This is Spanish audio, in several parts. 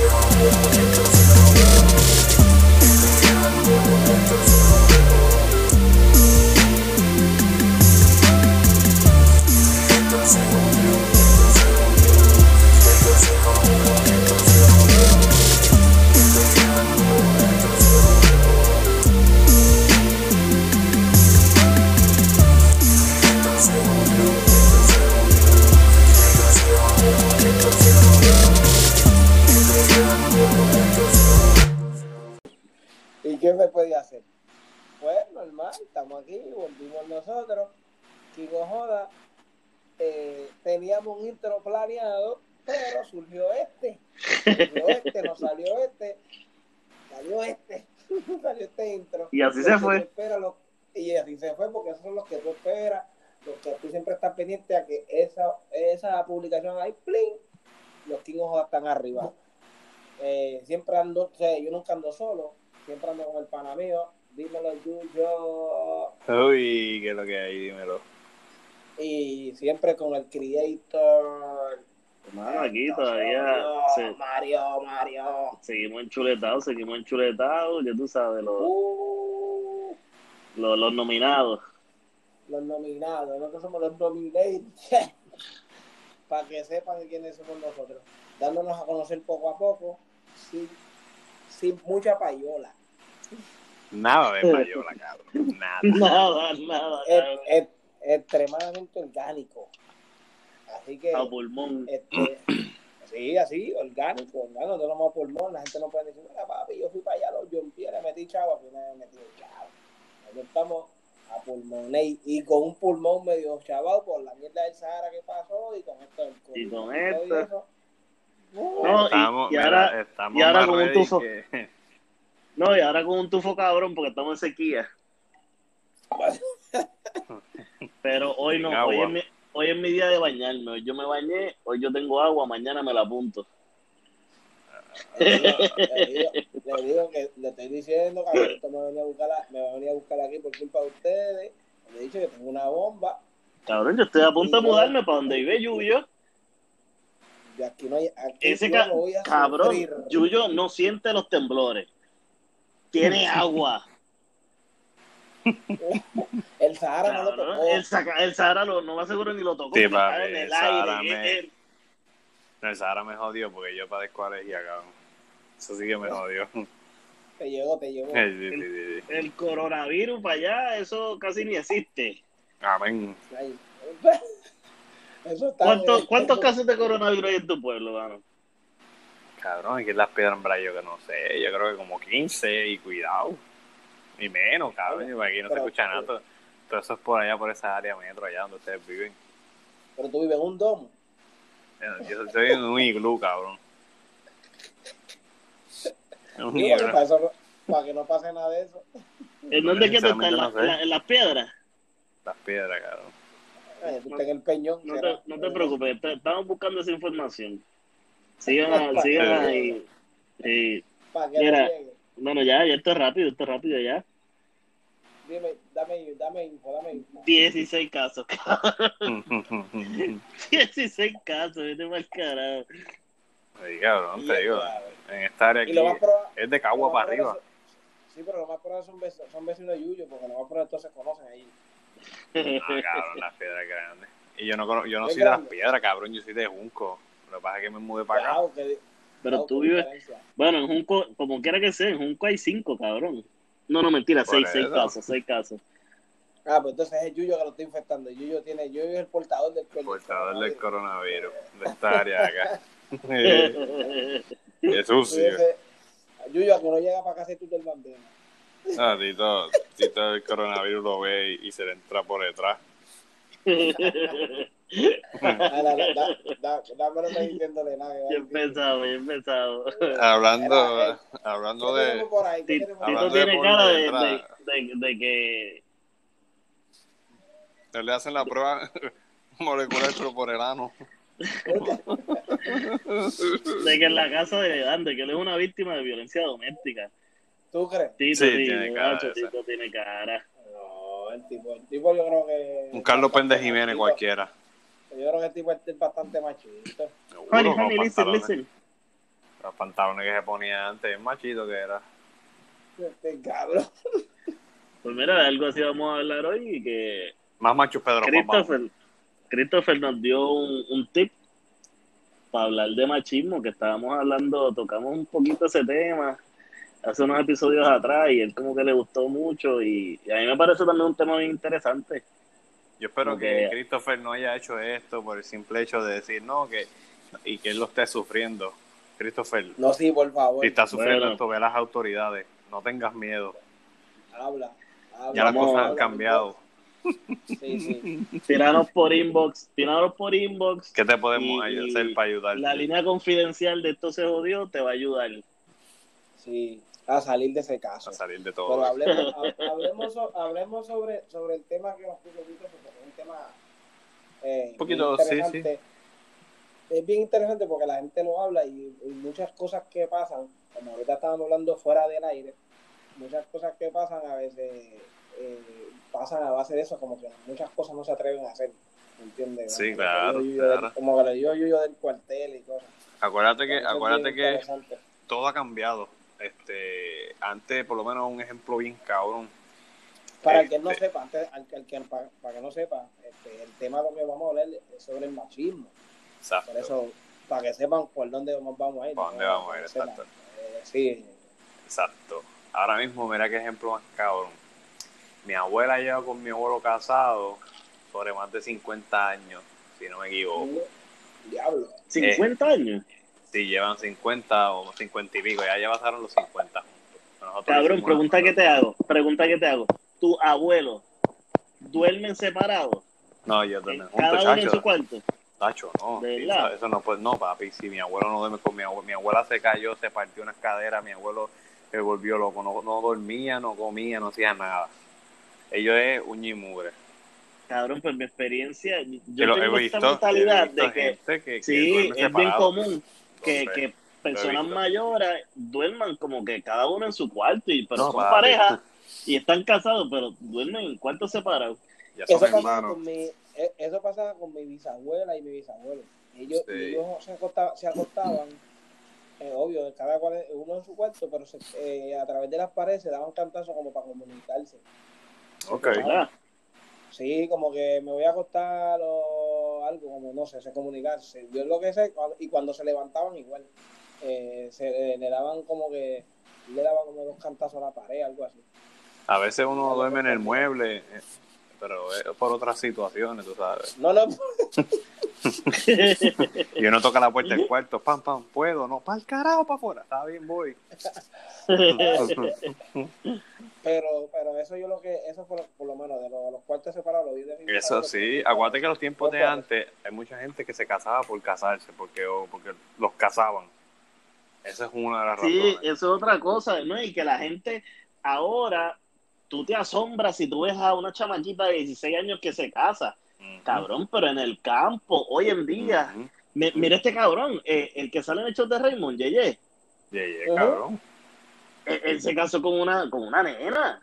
¿Y Y así se que fue. esperas, y así se fue, porque esos son los que tú esperas, los que tú siempre estás pendiente a que esa, esa publicación ahí, ¡plin! los King están arriba. Eh, siempre ando, o sea, yo nunca ando solo, siempre ando con el pana mío. Dímelo, Yuyo. Uy, ¿qué es lo que hay? Dímelo. Y siempre con el creator. Hermano, aquí todavía Mario, se- Mario, Mario. seguimos enchuletados, seguimos enchuletados, ya tú sabes, los, Uh, los, los nominados. los nominados, nosotros somos los nominated. Para que sepan quiénes somos nosotros. Dándonos a conocer poco a poco, sin, sin mucha payola. Nada de payola, cabrón. Nada. Nada, nada. Es, cabrón. es extremadamente orgánico. Así que. A pulmón. Este, sí, así, orgánico, orgánico, no nomás pulmón, la gente no puede decir, mira papi, yo fui para allá, los Jompies, le metí chavo, al final me metí chavo. Nosotros estamos a pulmones y, y con un pulmón medio chavado por la mierda del Sahara que pasó y con esto del COVID. Y con todo esto. eso. Uh, No, y- Estamos, y mira, ahora- estamos y ahora con un tufo. que- No, y ahora con un tufo cabrón porque estamos en sequía. Pero hoy no, hoy es, mi, hoy es mi día de bañarme. Hoy yo me bañé, hoy yo tengo agua, mañana me la apunto. le, digo, le digo- le digo que le estoy diciendo que esto me venía a buscar, a- me va a venir a buscar aquí por culpa de ustedes. Le he dicho que tengo una bomba. Cabrón, yo estoy a punto de mudarme para donde vive Yuyo. Y aquí no hay. Aquí Ese yo ca- no voy a cabrón, sufrir. Yuyo no siente los temblores. Tiene agua. El Sahara no lo tocó. el, Sahara lo, no más seguro ni lo tocó. Sí, papi, en el el Sahara aire. me- No, el Sahara me jodió porque yo padezco alergia, cabrón. Eso sí que me jodió. Te llegó, te llegó. Sí, sí, sí, sí. El coronavirus para allá, eso casi ni existe. Amén. Ay, Eso está ¿Cuántos. ¿Cuántos casos de coronavirus hay en tu pueblo, mano? Cabrón, aquí en las piedras en Brayo que no sé. Yo creo que como 15 y cuidado. Y menos, cabrón. y Aquí no se escucha nada. Todo, todo eso es por allá, por esa área metro, allá donde ustedes viven. Pero tú vives en un domo. Yo estoy en un iglú, cabrón. Un Sí, iglú. para, eso- para que no pase nada de eso. ¿En dónde es que tú estás? ¿En, la- no la- las piedras? Las piedras, cabrón. Tú estás en el peñón. No te, no te preocupes, te- estamos buscando esa información. Sigan, sigan ahí. Sí. Para que Mira. no llegue. Bueno, ya, ya esto es rápido, esto es rápido ya. Dime, dame, dame info, dame info. 16 casos, 16 casos, vete mal carajo. Sí, cabrón, te digo. En esta área aquí probable. es de Cagua para arriba. es- Sí, pero lo más probable son, vecinos, son vecinos de Yuyo, porque lo más probable todos se conocen ahí. Ah, cabrón, las piedras grandes. Y yo no, cono- yo no soy de las piedras, cabrón. Yo soy de Junco. Lo que pasa es que me mudé para acá. Que- Pero wow, tú vives, diferencia. bueno, en Junco, como quiera que sea, en Junco hay 5, cabrón. No, no, mentira, Por 6, 6 eso. casos, 6 casos. Ah, pues entonces es Yuyo que lo está infectando. Yuyo tiene, Yuyo es el portador del Portador del coronavirus. De esta área de acá. Es sucio. Ese- Yuyo, que no llega para casa y tú del bandera. Ah, Tito, Tito el coronavirus lo ve y, y se le entra por detrás. Bien pensado, bien pensado. Hablando, eh, hablando ¿Qué de. Tito tiene por cara de, de, de que Le hacen la prueba molecular, pero por el ano. de que en la casa de Dante, que él es una víctima de violencia doméstica. ¿Tú crees? Tito, Sí, tiene cara. Tito tiene cara. No, el tipo, el tipo yo creo que... Un Carlos Péndez Jiménez cualquiera. Yo creo que el tipo es bastante machito. Honey, honey, listen, listen. Los pantalones que se ponía antes, el machito que era. Este cabrón. Pues mira, de algo así vamos a hablar hoy y que Más macho Pedro Papá. Christopher, Christopher nos dio un, un tip para hablar de machismo, que estábamos hablando, tocamos un poquito ese tema hace unos episodios atrás y él como que le gustó mucho y, y a mí me parece también un tema bien interesante. Yo espero que que- Christopher no haya hecho esto por el simple hecho de decir no, que y que él lo esté sufriendo. Christopher, No, sí, por favor. si estás sufriendo Bueno. esto, ve a las autoridades. No tengas miedo. Habla. habla Ya las cosas han cambiado. Sí, sí. Tiranos por inbox, tiranos por inbox. ¿Qué te podemos Y- hacer para ayudarte? La línea confidencial de esto se jodió te va a ayudar. Sí, a salir de ese caso. a salir de Pero todo. esto. hablemos, ha- hablemos, so- hablemos sobre, sobre el tema que nos puso Vito, porque es un tema eh, Un poquito, bien sí, interesante. Es bien interesante porque la gente lo habla y, y muchas cosas que pasan, como ahorita estábamos hablando fuera del aire, muchas cosas que pasan a veces eh, pasan a base de eso, como que muchas cosas no se atreven a hacer. ¿Entiendes? Sí, Como que claro, lo yuyo del- claro. como que lo yo yuyo del cuartel y cosas. Acuérdate que, acuérdate que todo ha cambiado. Este, antes, por lo menos, un ejemplo bien cabrón. Para el que no Este- sepa, antes, al, al que, para, para que no sepa, este, el tema de lo que vamos a hablar es sobre el machismo. Exacto. Por eso, para que sepan por dónde nos vamos a ir. Por dónde vamos a ir, que exacto. Eh, sí, Exacto. Ahora mismo, mira qué ejemplo más cabrón. Mi abuela lleva con mi abuelo casado sobre más de 50 años, si no me equivoco. diablo. 50 años. Si llevan 50 o 50 y pico, ya ya pasaron los 50 juntos. Nosotros Cabrón, una- pregunta que te hago. Pregunta que te hago. ¿Tu abuelo duermen separados? No, yo. Cada Juntos, uno en su cuarto. Tacho, no. ¿De sí, eso, no puede, no, papi. Si mi abuelo no duerme con mi abuela, mi abuela se cayó, se partió unas caderas, mi abuelo se volvió loco, no, no dormía, no comía, no hacía nada. Ellos es uña y mugre. Cabrón, pues mi experiencia, yo lo tengo he esta visto, he mentalidad visto de que gente que, que sí, es bien común que, Entonces, que personas mayores duerman como que cada uno en su cuarto, y pero No, son parejas y están casados, pero duermen en cuartos separados. Ya Eso hermanos. con mi, eh, eso pasaba con mi bisabuela y mi bisabuelo. Ellos, Sí. ellos se, acostaban, se acostaban eh, obvio, cada cual, uno en su cuarto, pero se- eh, a través de las paredes se daban cantazos como para comunicarse. Ok. ¿verdad? Sí, como que me voy a acostar o algo, como no sé, se comunicarse. Yo lo que sé, y cuando se levantaban igual, eh, se, eh, le daban como que, le daban como dos cantazos a la pared, algo así. A veces uno duerme en el mueble, eh, pero es por otras situaciones, tú sabes. No, no, Y uno toca la puerta del cuarto, pam, pam, puedo, no, para el carajo, para afuera. Está bien, voy. pero, pero eso yo lo que, eso fue lo- por lo menos de los, cuartos separados, lo vi de mi Eso sí, acuérdate que en los tiempos de antes hay mucha gente que se casaba por casarse, porque, o porque los casaban. Esa es una de las Sí, razones. eso es otra cosa, ¿no? Y que la gente ahora, tú te asombras si tú ves a una chamaquita de 16 años que se casa, cabrón, pero en el campo, hoy en día, mi- mira este cabrón, eh, el que sale en el show de Raymond, Yeye, Ujú. cabrón. Él, él se casó con una, con una nena,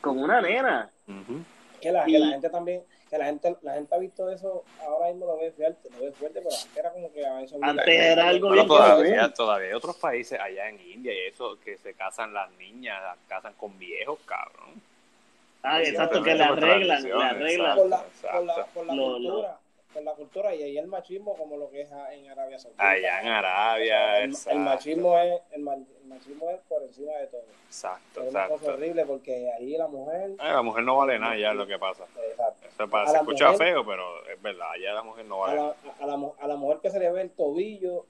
con una nena. Ujú. Que la, Y- que la gente también, que la gente, la gente ha visto eso, ahora mismo lo ve fuerte, lo ve fuerte, pero antes era como que a eso Antes era algo bien todavía, todavía hay otros países allá en India y eso, que se casan las niñas, las casan con viejos, cabrón. Ah, exacto, que por arreglan, tradiciones, arreglan. por la, por la, por la Lo- cultura, por la cultura y ahí el machismo como lo que es en Arabia Saudita. Allá en Arabia, el, el machismo es el machismo es por encima de todo. Exacto, Es una cosa exacto. horrible porque ahí la mujer, Ay, la mujer no vale nada ya es lo que pasa. exacto, Eso pa- A se la escucha mujer- feo, pero es verdad, allá la mujer no a vale la, nada. a, la, a la mujer que se le ve el tobillo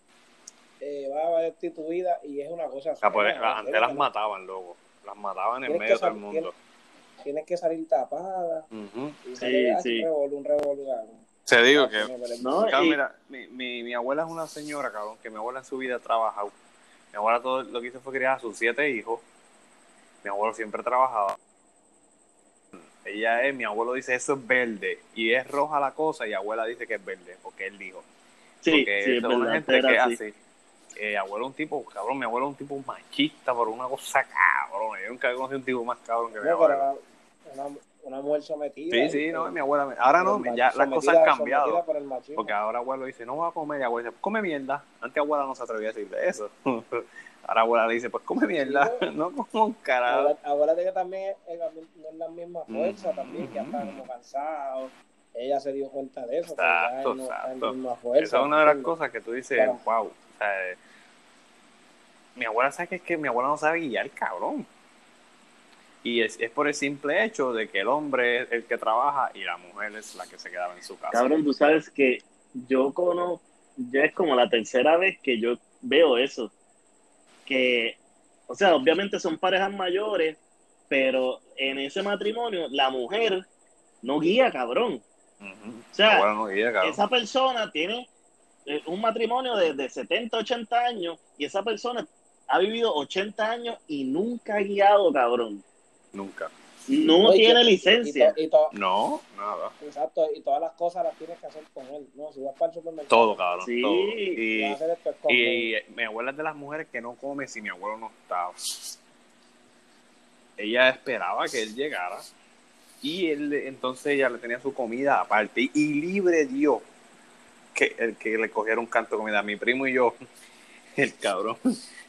eh, va a haber destituida y es una cosa Ah, pues, fea, antes las mataban, loco. Las mataban en Tienes medio de que todo el saber- mundo. tienes que salir tapada Ujú. y Sí, sí. un revolú, un cabrón. Te digo que No, y- mira, mi, mi, mi abuela es una señora, cabrón, que mi abuela en su vida ha trabajado. Mi abuela todo lo que hizo fue criar a sus siete hijos. Mi abuelo siempre trabajaba. Ella es, mi abuelo dice, eso es verde. Y es roja la cosa, y abuela dice que es verde, porque él dijo. Sí, porque sí, es una verdad, gente era que así. hace. Eh, abuelo es un tipo, cabrón, mi abuelo es un tipo machista por una cosa cabrón. Yo nunca he conocido un tipo más cabrón que mi abuelo. una, una mujer sometida. Sí, sí, no, mi abuela. Ahora no, ya las cosas han cambiado. por. Porque ahora abuelo dice, no voy a comer. Y abuela dice, pues come mierda. Antes abuela no se atrevía a decirle eso. Ahora abuela le dice, pues come mierda. No como un carajo. Acuérdate- Acuérdate que también no es la misma fuerza, Mm. también, que anda como cansado. Ella se dio cuenta de eso. Exacto, ya no está exacto. misma fuerza, Esa es una de las cosas que tú dices, Claro. wow. O sea, eh, mi abuela sabe que es que mi abuela no sabe guiar, cabrón. Y es, es por el simple hecho de que el hombre es el que trabaja y la mujer es la que se quedaba en su casa. Cabrón, tú sabes que yo conozco, ya es como la tercera vez que yo veo eso. Que, o sea, obviamente son parejas mayores, pero en ese matrimonio la mujer no guía, cabrón. O sea, Mi abuela no guía, cabrón. Esa persona tiene eh, un matrimonio de, de 70, 80 años y esa persona ha vivido 80 años y nunca ha guiado, cabrón. Nunca. No Oye, tiene y to- licencia. Y, to- No, nada. exacto, y todas las cosas las tienes que hacer con él. No, si vas para el supermercado, Todo, cabrón. Sí. Todo. y vas a Y, hacer esto es con y mi abuela es de las mujeres que no come si mi abuelo no estaba. Ella esperaba que él llegara y él entonces ella le tenía su comida aparte y libre dio que el que le cogiera un canto de comida. Mi primo y yo, el cabrón,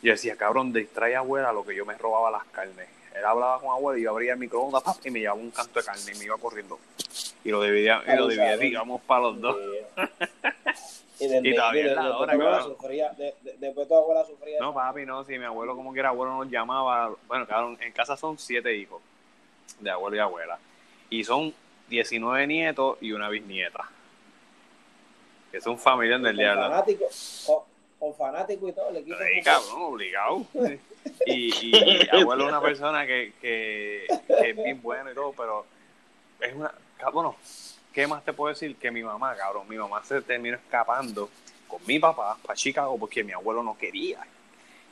yo decía, cabrón, distrae a abuela lo que yo me robaba las carnes. Él hablaba con abuela y yo abría el microondas pap, y me llevaba un canto de carne y me iba corriendo. Y lo dividía, y lo dividía digamos, para los dos. Y, Y todavía es la hora, sufría- de- de- después tu abuela sufría. No, papi, no, si mi abuelo como quiera, abuelo nos llamaba, bueno, en casa son siete hijos de abuelo y abuela, y son 19 nietos y una bisnieta, que es un familiar del diablo. fanático, con, con fanático y todo, el equipo. Sí, cabrón, obligado. Y, y, y abuelo es una persona que, que, que es bien buena y todo, pero es una, cabrón, ¿qué más te puedo decir? Que mi mamá, cabrón, mi mamá se terminó escapando con mi papá para Chicago porque mi abuelo no quería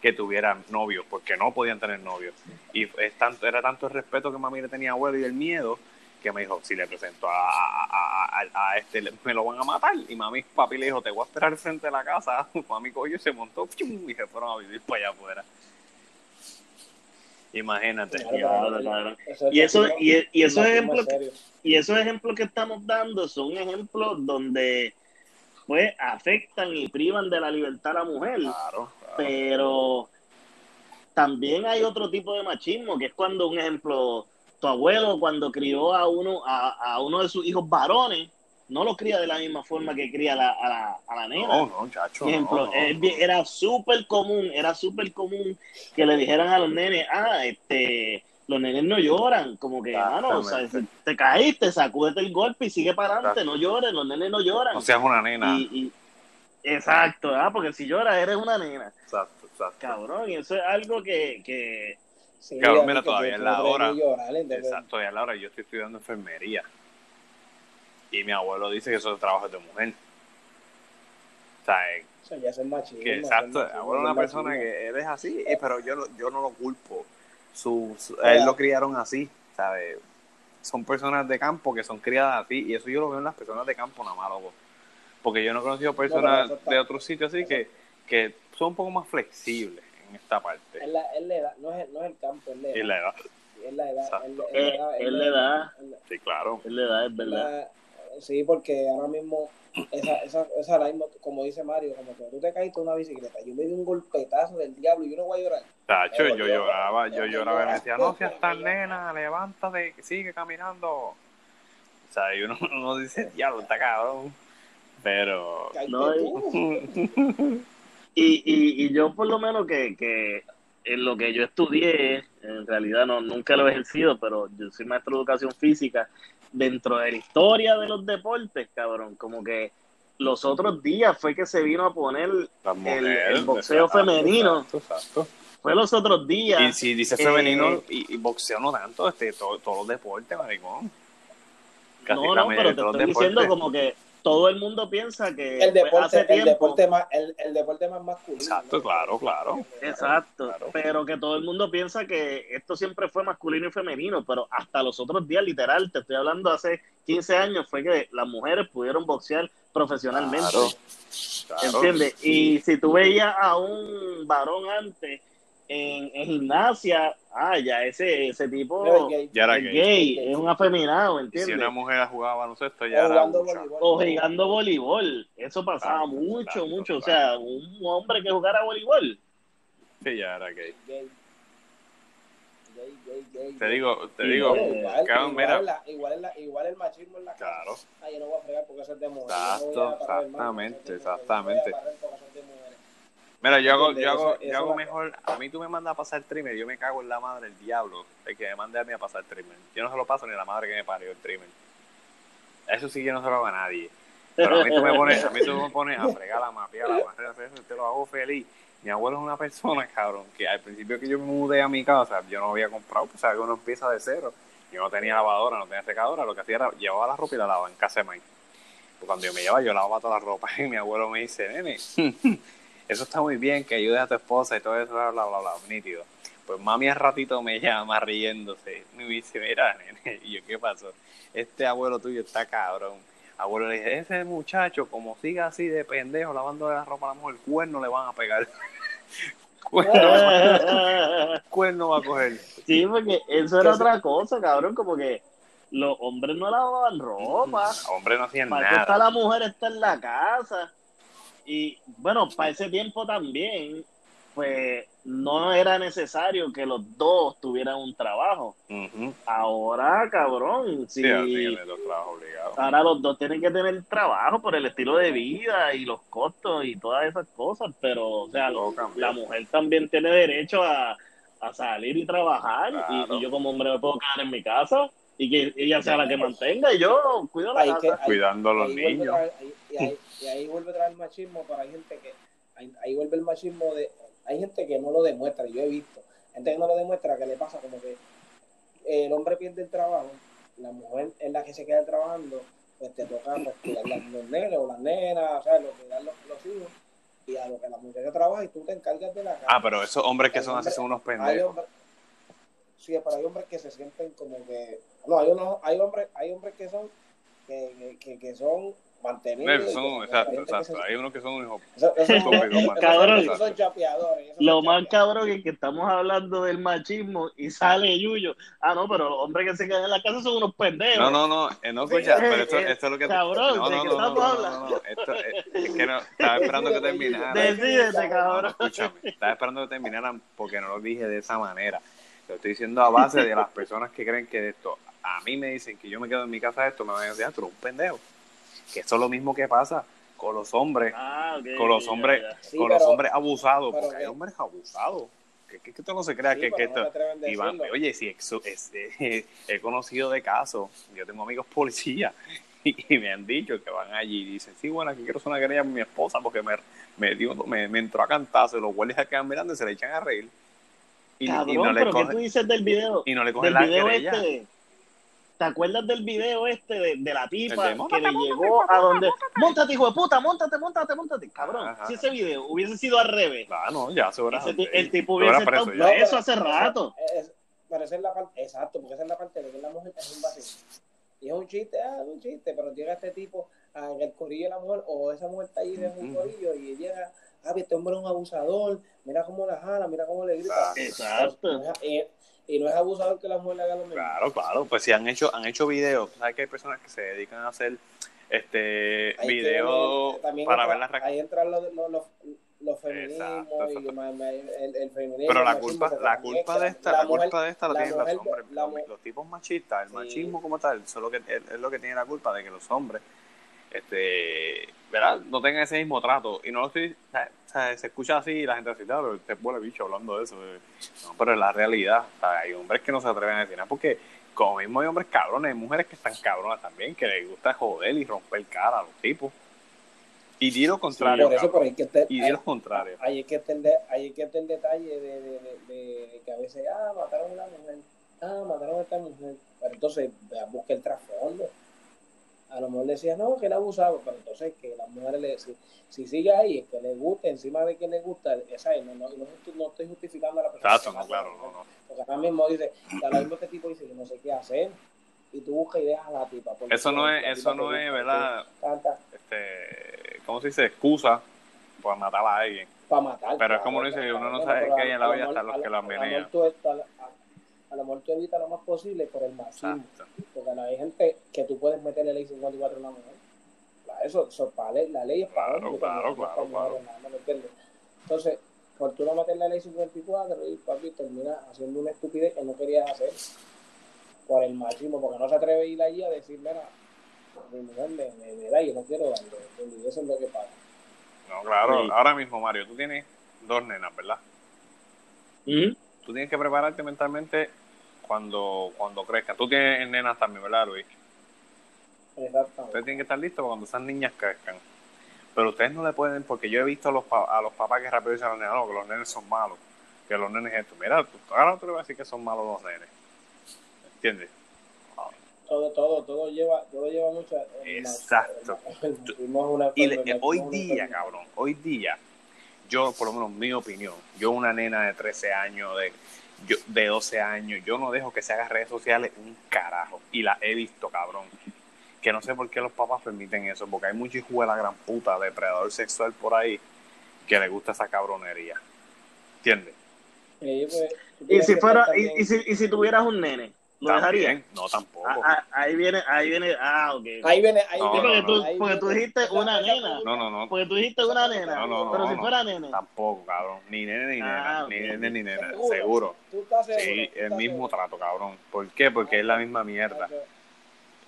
que tuvieran novios, porque no podían tener novios. Y es tanto, era tanto el respeto que mami le tenía a abuelo y el miedo que me dijo, si le presento a, a, a- a- a este, me lo van a matar. Y mami, papi le dijo, te voy a esperar frente de la casa. Mami cogió y se montó y se fueron a vivir para allá afuera. Imagínate. Claro, Claro, claro. Y eso, y, y esos ejemplos, y esos ejemplos que estamos dando son ejemplos donde pues afectan y privan de la libertad a la mujer. Claro, claro. pero también hay otro tipo de machismo, que es cuando, un ejemplo, tu abuelo cuando crió a uno, a, a uno de sus hijos varones, no lo cría de la misma forma que cría a la, a la, a la nena. No, no, chacho. Por ejemplo, no, no, es no. bien- era súper común, era súper común que le dijeran a los nenes, ah, este, los nenes no lloran, como que, mano, o sea, te caíste, sacúdete el golpe y sigue para adelante, no llores, los nenes no lloran. No seas una nena. Y- y- exacto, ah, porque si lloras eres una nena. Exacto, exacto. Cabrón, y eso es algo que, que Sí, mí mira, todavía es la hora. Exacto, y a la hora yo estoy estudiando enfermería. Y mi abuelo dice que eso es trabajo de mujer. O sea, eh, ya es machismo. que es exacto, abuelo es una es persona machismo. que él es así, pero yo, yo no lo culpo. Su, su- Claro. él lo criaron así, ¿sabes? Son personas de campo que son criadas así, y eso yo lo veo en las personas de campo nada más, loco. Porque yo no he conocido personas de otros sitios así que, que son un poco más flexibles en esta parte. Es la, es la edad, no es, no es el campo, es la edad. la edad, Es la edad. Exacto. Es la- Es- es la es la edad. es la- sí, claro. es la edad, es verdad. La- sí, porque ahora mismo, esa, esa, esa ahora mismo, como dice Mario, como que tú te caíste en una bicicleta, yo me di un golpetazo del diablo y yo no voy a llorar. Tacho, yo yo- lloraba, yo yo lloraba y me decía, no seas tan nena, levántate, sigue caminando. O sea, y uno, uno dice, diablo, está cabrón. Pero, No. Y, y, y yo por lo menos que, que en lo que yo estudié, en realidad no nunca lo he ejercido, pero yo soy maestro de educación física, dentro de la historia de los deportes, cabrón, como que los otros días fue que se vino a poner, el boxeo exacto, femenino. Exacto, exacto. fue los otros días. Y si dice Eh, femenino y, y boxeo no tanto, este, todo- todos los deportes, maricón. Casi no, no, pero te estoy diciendo como que todo el mundo piensa que El pues, deporte, el deporte más, el, el deporte más masculino. Exacto, ¿no? claro, claro. Exacto, Claro. pero que todo el mundo piensa que esto siempre fue masculino y femenino, pero hasta los otros días, literal, te estoy hablando hace 15 años, fue que las mujeres pudieron boxear profesionalmente. Claro, claro. ¿Entiendes? Y si tú veías a un varón antes en, en gimnasia, ah, ya ese, ese tipo es gay. Ya era es gay. gay, es un afeminado, Y si ¿entiendes? una mujer jugaba baloncesto, O ya era voleibol. O jugando voleibol, eso pasaba Claro, mucho, claro, mucho. O claro. sea, un hombre que jugara voleibol. Sí, ya era gay. Te digo, te digo, igual, cabrón, igual, mira. es la- igual, es la- igual el machismo en la casa. Claro. Ah, yo no voy a fregar porque eso es de mujeres. Exacto, no exactamente, es exactamente. Mira, yo hago, yo hago, yo hago mejor. A mí tú me mandas a pasar trimmer, yo me cago en la madre del diablo de que me mande a mí a pasar trimmer. Yo no se lo paso ni a la madre que me parió el trimmer. Eso sí que no se lo hago a nadie. Pero a mí tú me pones, a mí tú me pones a fregar la mapear, la barrera, eso te lo hago feliz. Mi abuelo es una persona, cabrón, que al principio que yo me mudé a mi casa, yo no había comprado, pues sabes que uno empieza de cero. Yo no tenía lavadora, no tenía secadora, lo que hacía era llevaba la ropa y la lavaba en casa de Mike. Pues cuando yo me llevaba, yo lavaba toda la ropa y mi abuelo me dice, nene, eso está muy bien, que ayudes a tu esposa y todo eso, bla, bla, bla, bla, nítido. Pues mami al ratito me llama riéndose me dice, mira, nene, y yo, ¿qué pasó? Este abuelo tuyo está cabrón. Abuelo le dice, ese muchacho, como siga así de pendejo lavando la ropa a la mujer, cuerno le van a pegar. cuerno, cuerno va a coger. sí, porque eso era otra cosa, cabrón. Como que los hombres no lavaban ropa. Hombre, no hacían Para eso está nada. la mujer, está en la casa. Y bueno, para ese tiempo también, pues no era necesario que los dos tuvieran un trabajo. Ahora, cabrón, si Sí, los ahora los dos tienen que tener trabajo por el estilo de vida y los costos y todas esas cosas, pero o sea, la mujer también tiene derecho a, a salir y trabajar y, yo como hombre me puedo quedar en mi casa y que ella sea la que mantenga y yo cuido la Ahí casa. que- ahí- Cuidando a los niños. ahí- y, ahí, y ahí vuelve otra vez el machismo, pero hay gente que, ahí, ahí vuelve el machismo de, hay gente que no lo demuestra, yo he visto, gente que no lo demuestra, que le pasa como que el hombre pierde el trabajo, la mujer es la que se queda trabajando, pues te toca pues, cuidar las- los nenes o las nenas, o sea, lo cuidar los, los hijos, y a lo que la mujer trabaja y tú te encargas de la casa. Ah, pero esos hombres que Hay son así son unos hay pendejos. Sí, pero hay hombres que se sienten como que, no, hay unos, hay hombres, hay hombres que son, que, que, que son mantenidos. Son- que- exacto, hay gente que exacto. se- Hay unos que son Cabrón. chapeadores. Lo más cabrón es que estamos hablando del machismo y sale Yuyo. Ah, no, pero los hombres que se quedan en la casa son unos pendejos. No, no, no, eh, no escucha, eh, pero esto, eh, esto es lo que... cabrón, no, ¿de no, qué no, no, estamos no, hablando? no, no, esto, eh, es que no, estaba esperando que terminara. Decídete, No, no, cabrón. escúchame, estaba esperando que terminaran porque no lo dije de esa manera. Lo estoy diciendo a base de las personas que creen que esto, a mí me dicen que yo me quedo en mi casa esto, me van a decir, ah, tú eres un pendejo. Que eso es lo mismo que pasa con los hombres, Ah, con los hombres. Sí, con pero- los hombres abusados, porque hay hombres abusados. Que, que, que esto no se crea Sí, que, no esto... Y van- oye, exo- es- eh, he conocido de casos, yo tengo amigos policías y, y me han dicho que van allí y dicen, sí, bueno, aquí quiero hacer una querella con mi esposa porque me, me, dio, me, me entró a cantazo y los guardias se quedan mirando y se le echan a reír. Y, no le pero ¿qué tú cogen, dices del video? y no le cogen Del la video querella. este. ¿Te acuerdas del video este de, de la tipa El de, "Móntate, que le llegó a donde... Móntate, hijo de puta, móntate, móntate, móntate. Cabrón, Ajá. si ese video hubiese sido al revés, Ah, no, ya se hubiera- ese ti- el tipo hubiese estado preso ya. preso hace pero- rato. es- pero esa es la parte, exacto, porque esa es la parte de que la mujer es un vacío. Y es un chiste, ah, es un chiste, pero llega este tipo en el corillo de la mujer, o esa mujer está ahí en un corillo y llega, ah, este hombre es un abusador, mira cómo la jala, mira cómo le grita. Exacto. Es- Y, no es abusador que la mujer le haga lo mismo. Claro, claro, pues si han hecho, han hecho videos, sabes que hay personas que se dedican a hacer este que también para entra- ver las reacciones. Ahí entran los, los, los, los feminismos Exacto, y exacto. el, el feminismo. Pero la culpa, la culpa de esta, la mujer- culpa de esta la, la tienen mujer- los hombres, la los, tipos machistas, el Sí. machismo como tal, eso es lo que es, es lo que tiene la culpa de que los hombres, este, ¿verdad? No tengan ese mismo trato y no lo estoy, o sea, se escucha así y la gente así, claro, este huele bicho hablando de eso, eh". no, pero es la realidad, o sea, hay hombres que no se atreven a decir nada porque como mismo hay hombres cabrones, hay mujeres que están cabronas también, que les gusta joder y romper cara a los tipos. Y di lo contrario, por eso, pero hay que estar, y di lo contrario. es que está el, detalle de, de, de, de que a veces, ah, mataron a una mujer, ah, mataron a esta mujer. Pero entonces, busca el trasfondo. A lo mejor decía, no, que él abusaba, pero entonces que las mujeres le si, si sigue ahí, que le guste, encima de que le gusta, esa es, no, no, no, no estoy justificando a la persona. Exacto, que no, claro, no, no. Porque ahora mismo dice, ahora mismo este tipo dice, yo no sé qué hacer. Y tú buscas y dejas a la tipa. Eso no es, eso no es, ¿verdad? Este, ¿cómo se dice? Excusa por matar a alguien. para matar. Pero es como dice, uno no sabe hay en la vida hasta los que la menean. A lo mejor tú evitas lo más posible por el machismo. Exacto. Porque no hay gente que tú puedes meterle ley 54 en la mujer. Eso, eso para ley, la ley es para Claro, hombres, claro, no es claro, para claro. mujeres, nada, ¿me entiendes? Entonces, por tú no meter la ley 54 y papi termina haciendo una estupidez que no querías hacer por el machismo, porque no se atreve a ir allí a decir, mira, mi mujer me, me, me da y yo no quiero darle, y eso es lo que pasa. No, claro. Sí. Ahora mismo, Mario, tú tienes dos nenas, ¿verdad? Ujú. Tú tienes que prepararte mentalmente cuando, cuando crezcan. Tú tienes nenas también, ¿verdad, Luis? Exactamente. Ustedes tienen que estar listos para cuando esas niñas crezcan. Pero ustedes no le pueden, porque yo he visto a los, pa- a los papás que rápido dicen a los nenes, no, que los nenes son malos, que los nenes esto. Mira, tú- ahora tú le vas a decir que son malos los nenes. ¿Entiendes? Todo, todo, todo lleva, todo lleva mucho. el Exacto. Y le- hoy día, cabrón, hoy día, yo, por lo menos mi opinión, yo una nena de 13 años, de, yo, de 12 años, yo no dejo que se haga redes sociales un carajo. Y la he visto, cabrón. Que no sé por qué los papás permiten eso, porque hay mucho hijo de la gran puta, depredador sexual por ahí, que le gusta esa cabronería. ¿Entiendes? Y, pues, Y si fuera, y, y si, y si tuvieras un nene, ¿lo? También, no tampoco. Ah, ah, ahí viene, ahí viene, ah, ok. Ahí viene, ahí No, viene. porque, no, tú, ahí porque tú dijiste una nena. no, no, no. Porque tú dijiste una nena. No, no, no, pero si no. fuera nene. Tampoco, cabrón. Ni nene ni nena. Ah, Ni ok. nene ni nena. ¿Seguro? Seguro. Tú estás seguro, Sí, tú el estás mismo seguro. trato, cabrón. ¿Por qué? Porque es la misma mierda. Claro,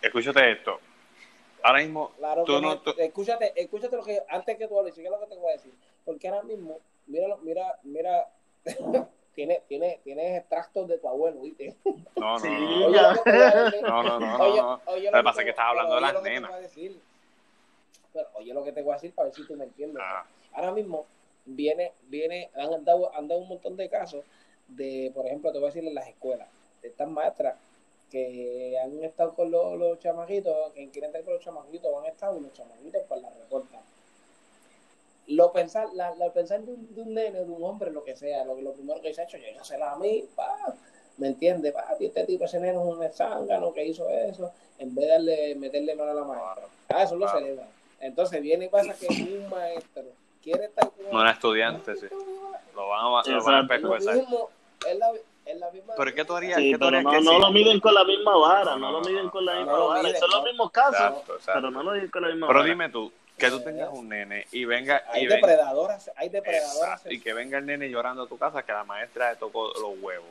Escúchate esto. Ahora mismo, Claro tú no. tú- Escúchate, escúchate lo que antes que tú hables, sigue lo que te voy a decir. Porque ahora mismo, mira, mira, mira, tiene, tiene, tienes extractos de tu abuelo, ¿viste? No, no, Sí. no. Oye, lo que te voy a decir. No, no, no, no, Oye, no. oye Lo que te pasa es que estás hablando pero de oye las lo que te nenas. voy a decir. Pero oye lo que te voy a decir para ver si tú me entiendes. Ah, Ahora mismo viene, viene, han dado, han dado un montón de casos de, por ejemplo, te voy a decir en las escuelas, de estas maestras que han estado con los, los chamaquitos, que quieren estar con los chamaquitos, han estado y los chamaquitos pues la reportan. Lo pensar, la, la pensar de un, de un nene, de un hombre, lo que sea, lo, lo primero que se ha hecho, llegársela a mí, pa, ¿me entiendes? Pa, y este tipo, ese nene es un zángano que hizo eso, en vez de darle, meterle mano a la maestra. Ah, eso lo Claro. celebra. Entonces viene y pasa que un maestro quiere estar con no era estudiante, sí. Lo van a, lo van a Exacto. lo pescuezar. mismo, es la, es la misma. Pero ¿qué tú harías? Sí, ¿Qué tú pero harías no, que no sí? lo miden con la misma vara, No, no, no, lo no, miden no. con la No misma lo vara. miden, Son los no. mismos casos, Exacto, exacto. pero no lo miden con la misma Pero vara. dime tú, que tú tengas un nene y venga Hay y venga, depredadoras, hay depredadoras. Y que venga el nene llorando a tu casa que la maestra le tocó los huevos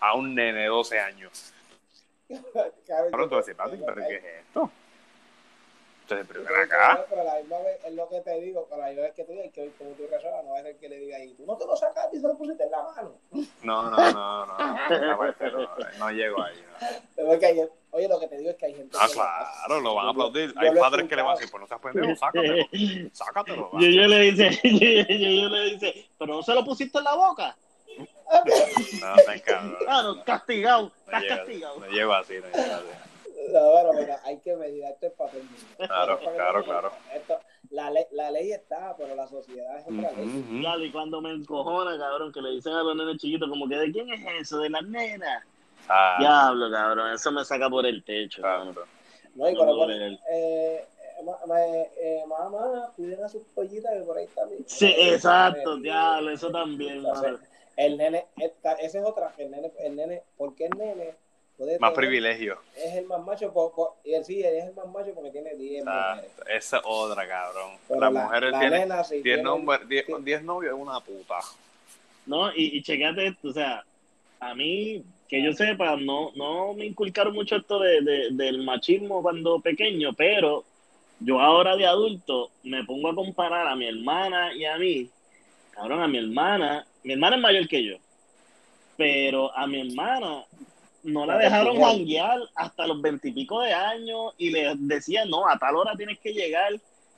a un nene de 12 años. Cabrón, tú vas a decir, "Papi, ¿pero qué es esto? Entonces, pero ven acá. Pero la misma vez es lo que te digo, pero la misma vez que tú digas que como tú razonas, no a ser que le diga ahí, tú no te lo sacaste y se lo pusiste en la mano. No, no, no, no. Esa parte no, no llego ahí. No. Pero es que hay- oye, lo que te digo es que hay gente. Ah, claro, lo van a aplaudir. Hay padres que le van a decir, pues no seas pendejo, sácatelo. Sácatelo. va. Yo, yo le dice, yo, yo, yo le dice, pero no se lo pusiste en la boca. No, está cabrón. Ah, no, castigado, No estás castigado. no llego así, no llego así. No, bueno, mira, hay que medir, esto es para todo el mundo. Claro, es claro, claro. Esto- la, ley, la ley está, pero la sociedad es otra ley. Claro, y cuando me encojona, cabrón, que le dicen a los nenes chiquitos, como que, ¿de quién es eso? ¿De las nenas? Ah, Diablo, cabrón, eso me saca por el techo. cabrón. exacto. No, y No cuando ponen, eh, eh, ma- eh, mamá, cuiden a sus pollitas que por ahí también. Sí, exacto, diablo, eso también, Entonces, el nene, esta, esa es otra, el nene, el nene, porque el nene puede Más tener- privilegio. es el más macho, por- y él sí, él es el más macho porque tiene 10 mujeres. Exacto. Esa es otra, cabrón. Pero Las la- mujeres la tienen nena sí 10 tiene- nombres, 10 tiene- 10 novios es una puta. No, y, y checate esto, o sea, a mí, que yo sepa, no, no me inculcaron mucho esto de, de- del machismo cuando pequeño, pero yo ahora de adulto me pongo a comparar a mi hermana y a mí, cabrón, a mi hermana, mi hermana es mayor que yo, pero a mi hermana no la dejaron janguear hasta los veintipico de años y le decían, no, a tal hora tienes que llegar.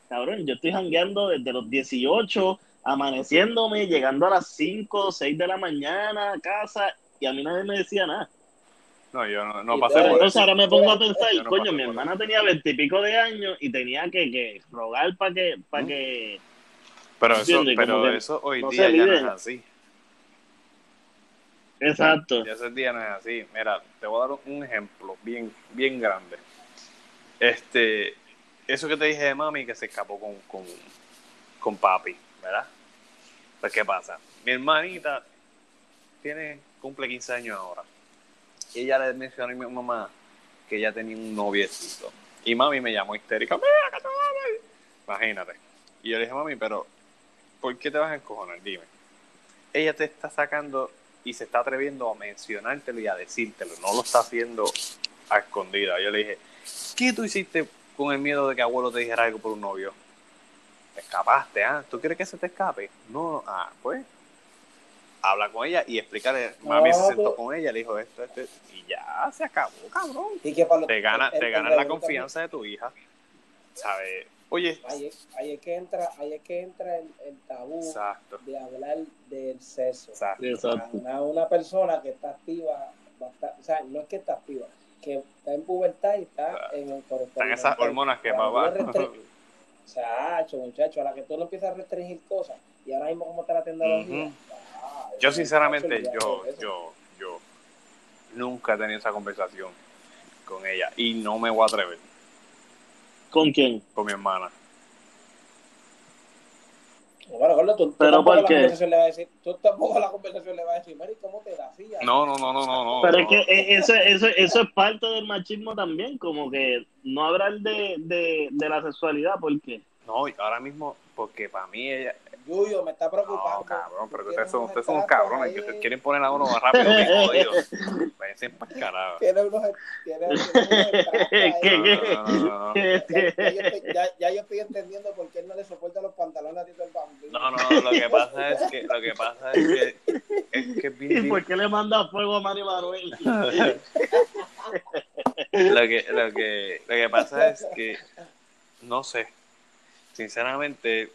Cabrón, yo estoy jangueando desde los 18, amaneciéndome, llegando a las 5 o 6 de la mañana a casa y a mí nadie me decía nada. No, yo no, no pasé por Entonces eso. ahora me pongo a pensar, no coño, mi hermana tenía veintipico de años y tenía que, que rogar para que, para que... Pero eso, pero que eso hoy no día ya no es así. Exacto. Ya ese día no es así. Mira, te voy a dar un ejemplo bien, bien grande. Este, eso que te dije de mami que se escapó con, con, con papi, ¿verdad? Pues, ¿qué pasa? Mi hermanita tiene, cumple 15 años ahora. Y ella le mencionó a mi mamá que ella tenía un noviecito. Y mami me llamó histérica. "Mira, que te vas a-". Imagínate. Y yo le dije, mami, pero ¿por qué te vas a encojonar? Dime. Ella te está sacando y se está atreviendo a mencionártelo y a decírtelo. No lo está haciendo a escondida. Yo le dije, ¿qué tú hiciste con el miedo de que abuelo te dijera algo por un novio? Te escapaste, ¿ah? ¿Tú quieres que se te escape? No, ah, pues. Habla con ella y explícale. Mami se sentó pero- con ella, le dijo esto, esto, y ya se acabó, cabrón. Y que para lo- Te gana, el- te el gana la confianza de tu hija. ¿Sabes? Oye, Ahí, es- ahí es que entra, ahí es que entra el, el tabú exacto, de hablar del sexo. exacto. Exacto. Una, una persona que está activa, o sea, no es que está activa, que está en pubertad y está Ah, en el Están esas hormonas que papá. Chacho, muchacho, a la que tú no empiezas a restringir cosas y ahora mismo como está la tecnología. Ujú. ah, Yo sinceramente, yo, yo, yo nunca he tenido esa conversación con ella y no me voy a atrever ¿Con quién? con mi hermana. Bueno, Gordo, tú, tú ¿Pero tampoco por la qué? conversación le vas a decir, tú tampoco a la conversación le vas a decir, Mari, ¿cómo te la hacías? No, no, no, no, no, no. Pero no. es que eh, eso, eso, eso es parte del machismo también, como que no hablar de, de, de la sexualidad, porque No, ahora mismo, porque para mí ella. Yuyo, me está preocupando. No, cabrón, pero ustedes son, unos ustedes son cabrones que ustedes quieren poner a uno más rápido que jodido. Váyanse para carajo. Tiene unos, tiene, unos. No, no. Ya, ya yo estoy, entendiendo por qué él no le soporta los pantalones a Tito el Bambino. No, no, lo que pasa es que, lo que pasa es que, es que ¿y por qué le manda fuego a Manny Manuel? lo que, lo que, lo que pasa es que, no sé, sinceramente,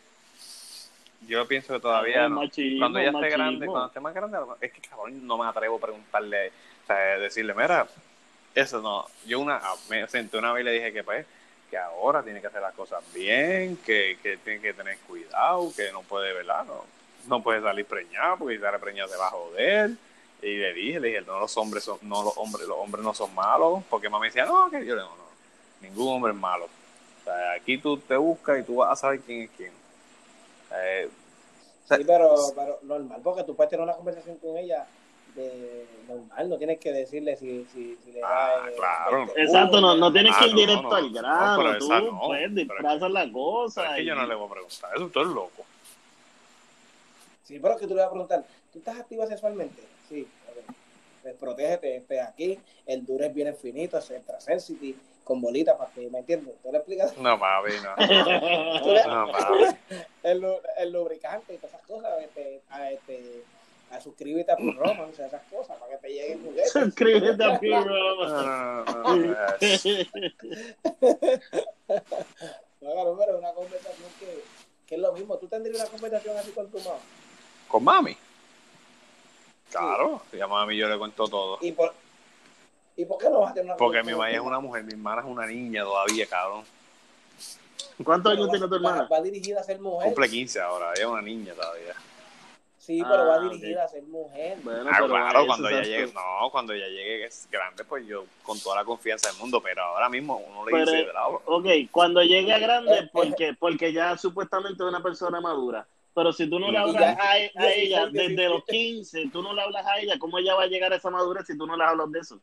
yo pienso que todavía no. Cuando ella esté grande, cuando esté más grande, es que cabrón, no me atrevo a preguntarle, o sea, decirle, mira, eso no. Yo una, me senté una vez y le dije que pues, que ahora tiene que hacer las cosas bien, que, que tiene que tener cuidado, que no puede, ¿verdad? No, no puede salir preñado, porque si sale preñado se va a joder. Y le dije, le dije, no los hombres son, no los hombres, los hombres no son malos, porque mamá decía, no, que yo le digo, no, ningún hombre es malo. O sea, aquí tú te buscas y tú vas a saber quién es quién. Eh, Sí, pero, pero normal, porque tú puedes tener una conversación con ella de normal, no tienes que decirle si, si, si le da. Ah, eh, claro. este, Exacto, no, no tienes Ah, que ir no, directo no, al no, grano, pero tú esa no, pero- disfrazas la cosa. es que yo y- no le voy a preguntar, eso tú eres loco. Sí, pero que tú le vas a preguntar, ¿tú estás activa sexualmente? Sí, ok. Pues protégete, este aquí, el Durex viene finito, es extra sensitive, con bolitas para que, ¿me entiendes? Tú le explicas No, papi, no. tú le- No, papi. el, el lubricante y todas esas cosas, este, a, este, a suscríbete a Pure Romance, esas cosas, para que te lleguen juguetes. Suscríbete a Pure No, Roma. no, no, no, no, es- No, claro, pero es una conversación que, que es lo mismo. Tú tendrías una conversación así con tu mamá. ¿Con mami? Claro, si a mami yo le cuento todo. ¿Y por, ¿Y por qué no vas a tener una Porque mi mamá es una mujer, mi hermana es una niña todavía, cabrón. ¿Cuántos años tiene tu hermana? Va, va dirigida a ser mujer. Cumple 15 ahora, ella es una niña todavía. Sí, pero va Ah, dirigida a ser mujer. Bueno, Ah, claro, cuando ella llegue, no, cuando ella llegue es grande, pues yo con toda la confianza del mundo, pero ahora mismo uno le Pero, dice, bravo. ok, cuando llegue a grande, porque porque ya supuestamente es una persona madura. Pero si tú no le hablas ya- a, a ya sí, ella sí, sí, desde sí. los 15, tú no le hablas a ella, ¿cómo ella va a llegar a esa madurez si tú no le hablas de eso?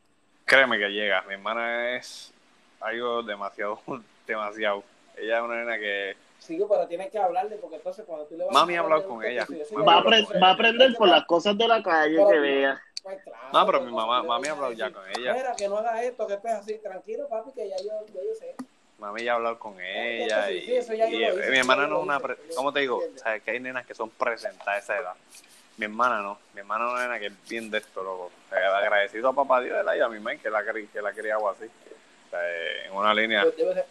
Créeme que llega, mi hermana es algo demasiado, demasiado. Ella es una nena que Sí, pero tienes que hablarle porque entonces cuando tú le vas Mami a ha hablado hablar con ella. Va a, sí, apre- sí, va a aprender por las cosas de la calle Pero- que vea. Pues claro, No, pero mi mamá- mami ha hablado ya con ella. Mira, que no hagas esto, que estés así, tranquilo, papi, que ya yo, ya yo sé. mami ya ha hablado con ella sí, y, sí, eso ya yo y, lo eh, mi hermana no es una, pre- ¿cómo te digo? ¿entiendes? sabes que hay nenas que son presentadas a esa edad. Mi hermana no, mi hermana es una nena que es bien de esto, loco. Eh, agradecido a papá Dios de la y a mi mamá que la, que la quería algo así. O sea, eh, en una línea Pues debe ser,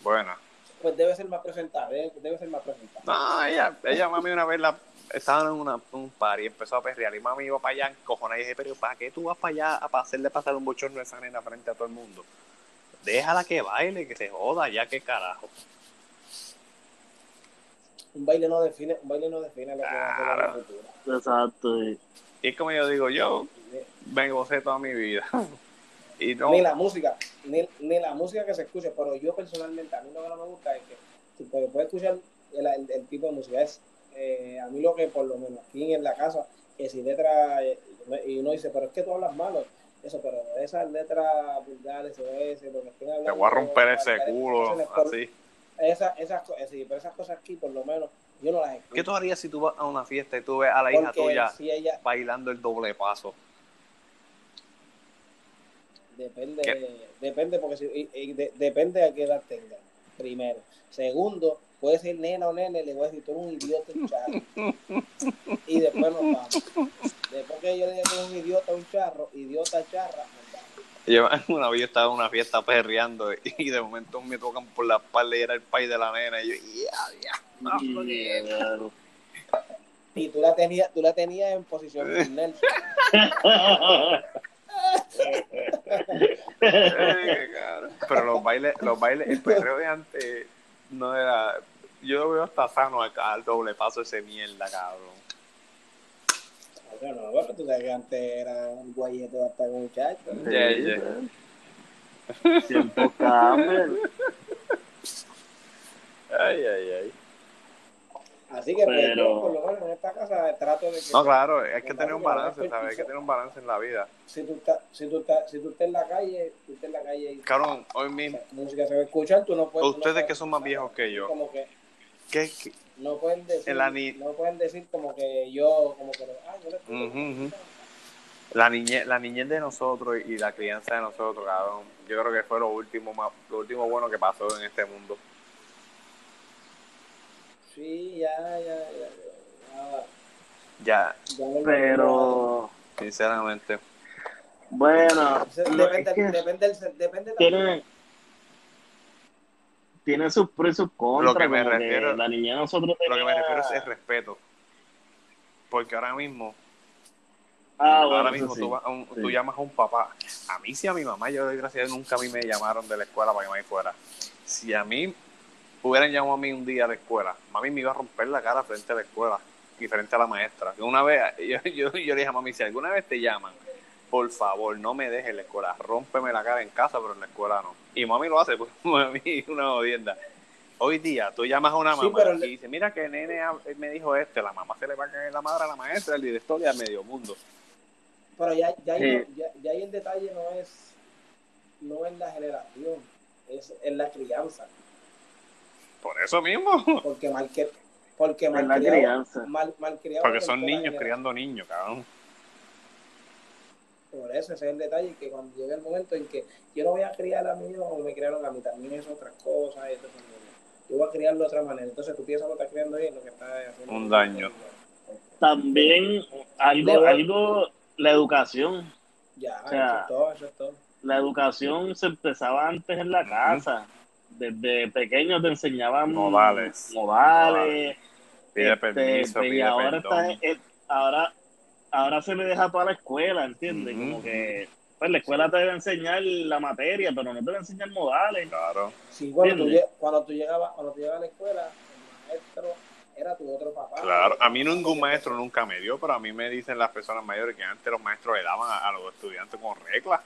buena. pues debe ser más presentable, debe, debe ser más presentable. No, ella, ella mami una vez la, estaban en una, un par y empezó a perrear y mami iba para allá cojones y dije, pero ¿para qué tú vas para allá a hacerle pasar un bochorno a esa nena frente a todo el mundo? Déjala que baile, que se joda, ya que carajo. Un baile no define, un baile no define lo que va a la. Exacto. Y es como yo digo, yo me gocé toda mi vida. Y no, Ni la música, ni, ni la música que se escuche, pero yo personalmente, a mí lo que no me gusta es que tú puedes, puedes escuchar el, el- el tipo de música, es eh, a mí lo que por lo menos aquí en la casa, que si letra, eh, y uno dice, pero es que tú hablas malo, eso, pero esas letras vulgares o ese, lo que estén hablando. Te voy a romper ese culo, así. Esas, esas, co- sí, pero esas cosas aquí, por lo menos, yo no las escucho. ¿Qué tú harías si tú vas a una fiesta y tú ves a la hija tuya si ella, bailando el doble paso? Depende, ¿Qué? depende porque si, y- y de- depende a qué edad tenga. Primero. Segundo, puede ser nena o nene, le voy a decir, tú eres un idiota, un charro. y después nos vamos. Después que yo le diga que es un idiota, un charro, idiota, charra. Yo una vez yo estaba en una fiesta perreando y de momento me tocan por la espalda y era el país de la nena y yo, ya, ya. Y, claro. Y tú la tenías, tú la tenías en posición Nelson. Cabrón. Pero los bailes, los bailes, el perreo de antes no era. Yo lo veo hasta sano acá, al doble paso ese mierda, cabrón. Bueno, bueno, tú sabes que antes era un guayete bastante muchacho. ¿no? Yeah, yeah. Tiempo cambian. Ay, ay, ay. Así que pues, Pero- yo, por lo menos en esta casa trato de que No, claro, hay que tener un balance, ¿sabes? Hay que tener un balance en la vida. si tú estás, si tú estás, si tú estás en la calle, tú estás en la calle y Cabrón, hoy o mismo, sea, música se va a escuchar, tú no puedes. no ustedes puedes- que son más viejos que yo, Como que ¿qué, qué? No pueden decir, la ni- no pueden decir como que yo, como que, ah, yo le ujú. La niñez, la niñez de nosotros y la crianza de nosotros, cabrón, yo creo que fue lo último más, lo último bueno que pasó en este mundo. Sí, ya, ya, ya, ya, Ya, ya Pero, sinceramente. bueno, Depende, es que depende, del- depende también. tiene, tiene sus pros y sus contras. Lo que me como refiero- la niña nosotros Lo que me refiero es el respeto. Porque ahora mismo, Ah, bueno, ahora mismo sí. tú, vas a un- sí. tú llamas a un papá. A mí sí, a mi mamá, yo desgraciadamente nunca a mí me llamaron de la escuela para que me fuera. Si a mí hubieran llamado a mí un día a la escuela, mami me iba a romper la cara frente a la escuela y frente a la maestra. Una vez, yo, yo, yo le dije a mami, si alguna vez te llaman, por favor, no me dejes en la escuela, rómpeme la cara en casa, pero en la escuela no. Y mami lo hace, pues mami es una odienda. Hoy día tú llamas a una Sí, mamá pero y dices, mira que nene me dijo este, la mamá se le va a caer la madre a la maestra, el director y a medio mundo. Pero ya, ya, Sí. ya, ya ahí el detalle no es, no es la generación, es en la crianza. Por eso mismo. Porque mal que, porque malcriado- crianza. mal, malcriado Porque son niños generación. criando niños, cabrón. Por eso ese es el detalle, que cuando llega el momento en que yo no voy a criar a mi hijo como me criaron a mí, también es otra cosa. y entonces, yo voy a criarlo de otra manera. Entonces tú piensas que lo estás criando bien, lo que estás haciendo. Un daño. También algo, Debo- algo, la educación. Ya, O sea, eso es todo, eso es todo. La educación se empezaba antes en la casa. Desde pequeños te enseñaban Modales. modales, Pide este, permiso, y ahora perdón. está, ahora, ahora se le deja toda la escuela, ¿entiendes? Como que pues la escuela te debe enseñar la materia, pero no te debe enseñar modales. Claro. Sí, cuando tú, llegabas, cuando tú llegabas a la escuela, el maestro era tu otro papá. Claro, a mí ningún maestro nunca me dio, pero a mí me dicen las personas mayores que antes los maestros le daban a, a los estudiantes con reglas.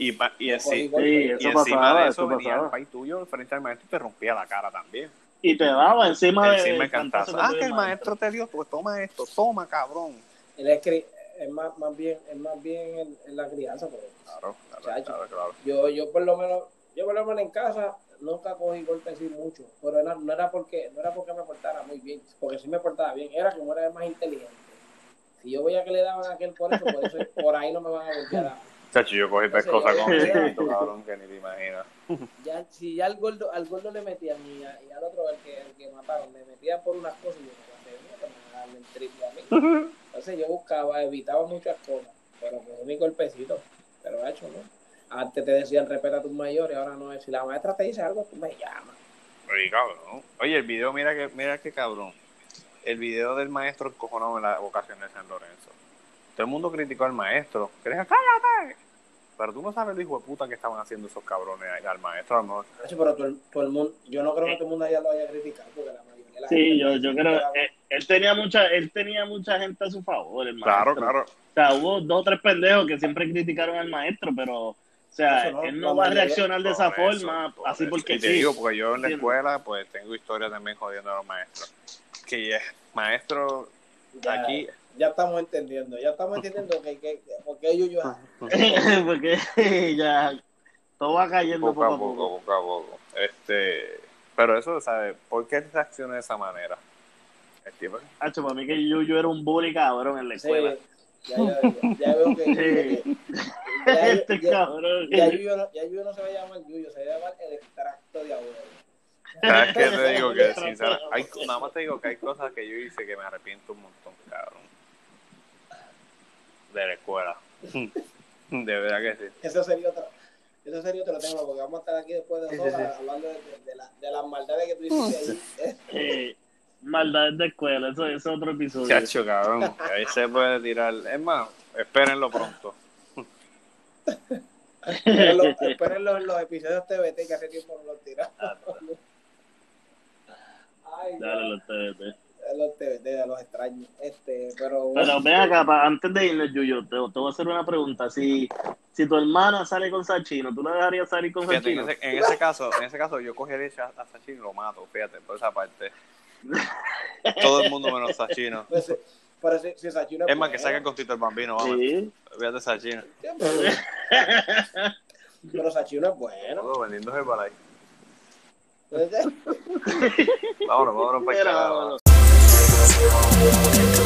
Y, pa- y, así- Sí, y eso encima pasaba, de eso eso venía el pasaba. país tuyo frente al maestro y te rompía la cara también. Y te daba encima de Encima el cantazo cantazo. Ah, que el maestro te dio, pues toma esto, toma cabrón. Él es, es más, más bien, es más bien en, en la crianza. Porque Claro, claro, Chacho. claro, claro. yo, yo por lo menos, yo por lo menos en casa nunca cogí golpes así mucho, pero era- no era porque, no era porque me portara muy bien, porque si me portaba bien, era como era más inteligente. Si yo veía que le daban a aquel por eso, por eso, por ahí no me van a golpear. a- Chacho, yo cogí pescosa yo- con chiquito, cabrón, que ni te imaginas. Ya, si ya al gordo, al gordo le metían y, a- y al otro, el que, el que mataron, le metían por unas cosas y yo no me a darle el triple a mí. Entonces yo buscaba, evitaba muchas cosas, pero con mi golpecito, pero hecho, ¿no? Antes te decían respeta a tus mayores, ahora no es. Si la maestra te dice algo, tú me llamas. Oye, cabrón. Oye, el video, mira que, mira qué cabrón. El video del maestro encojonado en la vocación de San Lorenzo. Todo el mundo criticó al maestro. Que le dijo, cállate. Pero tú no sabes el hijo de puta que estaban haciendo esos cabrones ahí al maestro. a lo mejor. Pero todo el, todo el mundo, yo no creo que todo el mundo haya lo haya criticado, porque la mayoría de la Sí, gente yo, yo que creo era- él, tenía mucha, él tenía mucha gente a su favor, el Claro, maestro. claro. O sea, hubo dos o tres pendejos que siempre criticaron al maestro, pero, o sea, no, él no va a reaccionar de esa eso, forma, por así eso. porque Y te sí. digo, porque yo en la escuela, pues tengo historia también jodiendo a los maestros. Que ya, maestro Ya, aquí. ya estamos entendiendo, ya estamos entendiendo que, que, que- por qué Yuyu Ah. es Porque ya todo va cayendo Poco poco a a poco, poco. poco a poco. Este, pero eso, ¿sabes? ¿Por qué reacciona de esa manera? Hacho, para mí que Yuyu era un bully cabrón en la Sí, escuela. ya, ya, ya veo que, Sí. ya, este ya- cabrón. ya Yuyu no, no se va a llamar Yuyu, se va a llamar el extracto de abuelo. ¿Sabes qué te digo? Que hay, nada más te digo que hay cosas que yo hice que me arrepiento un montón, cabrón. De la escuela. De verdad que sí. Eso sería otro, eso sería otro tema, porque vamos a estar aquí después de Sí, dos sí, sí. horas hablando de, de- de la- de las maldades que tú hiciste ahí. Eh, Eh, maldades de escuela, eso, eso es otro episodio. Chacho, cabrón. que Ahí se puede tirar. Es más, espérenlo pronto. Espérenlo, espérenlo en los episodios TVT que hace tiempo no los tiramos. Ay, Dale, los TVT. los TVT, los extraños. Este, pero Pero ven acá, pa- antes de irnos, Yuyo, te, te voy a hacer una pregunta. Si, si tu hermana sale con Sachino, ¿tú la dejarías salir con Fíjate, en Sachino? ese, en ese caso, en ese caso yo cogería a Sachino y lo mato, fíjate, por esa parte. Todo el mundo menos Sachino. pues, pero si, si Sachino Es más, que bueno, saque con Tito el Bambino, vamos. Sí. Fíjate Sachino. Pero Sachino es bueno. Todo vendiéndose para ahí. Entonces, Vámonos, vámonos para el.